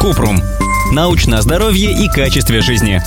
Купрум. Научное здоровье и качестве жизни.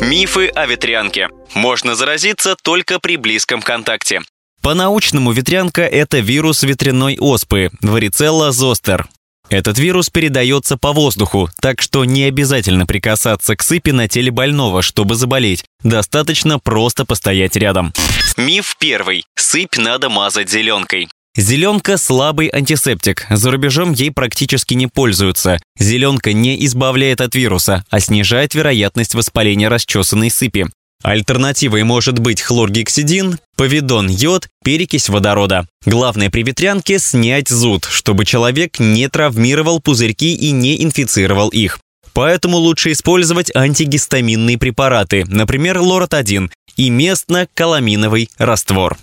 Мифы о ветрянке. Можно заразиться только при близком контакте. По-научному ветрянка – это вирус ветряной оспы, варицелла зостер. Этот вирус передается по воздуху, так что не обязательно прикасаться к сыпи на теле больного, чтобы заболеть. Достаточно просто постоять рядом. Миф первый. Сыпь надо мазать зеленкой. Зеленка – слабый антисептик. За рубежом ей практически не пользуются. Зеленка не избавляет от вируса, а снижает вероятность воспаления расчесанной сыпи. Альтернативой может быть хлоргексидин, повидон йод, перекись водорода. Главное при ветрянке – снять зуд, чтобы человек не травмировал пузырьки и не инфицировал их. Поэтому лучше использовать антигистаминные препараты, например, лоротадин и местно-каламиновый раствор.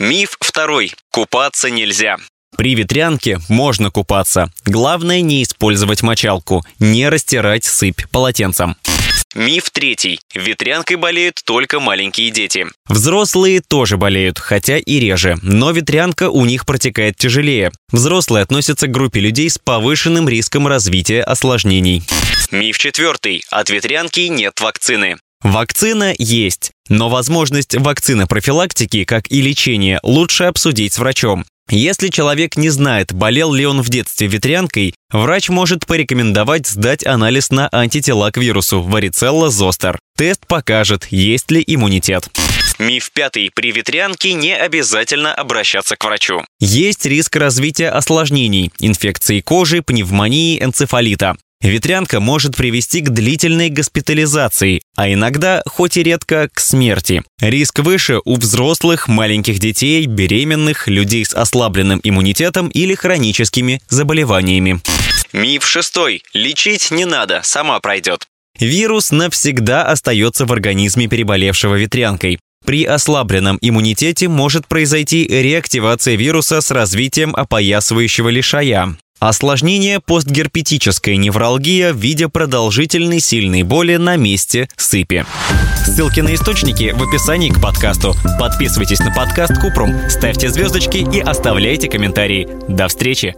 Миф второй. Купаться нельзя. При ветрянке можно купаться. Главное не использовать мочалку, не растирать сыпь полотенцем. Миф третий. Ветрянкой болеют только маленькие дети. Взрослые тоже болеют, хотя и реже, но ветрянка у них протекает тяжелее. Взрослые относятся к группе людей с повышенным риском развития осложнений. Миф четвертый. От ветрянки нет вакцины. Вакцина есть, но возможность вакцины профилактики, как и лечения, лучше обсудить с врачом. Если человек не знает, болел ли он в детстве ветрянкой, врач может порекомендовать сдать анализ на антитела к вирусу варицелла зостер. Тест покажет, есть ли иммунитет. Миф пятый. При ветрянке не обязательно обращаться к врачу. Есть риск развития осложнений – инфекции кожи, пневмонии, энцефалита. Ветрянка может привести к длительной госпитализации, а иногда, хоть и редко, к смерти. Риск выше у взрослых, маленьких детей, беременных, людей с ослабленным иммунитетом или хроническими заболеваниями. Миф шестой. Лечить не надо, сама пройдет. Вирус навсегда остается в организме переболевшего ветрянкой. При ослабленном иммунитете может произойти реактивация вируса с развитием опоясывающего лишая. Осложнение – постгерпетическая невралгия в виде продолжительной сильной боли на месте сыпи. Ссылки на источники в описании к подкасту. Подписывайтесь на подкаст Купрум, ставьте звездочки и оставляйте комментарии. До встречи!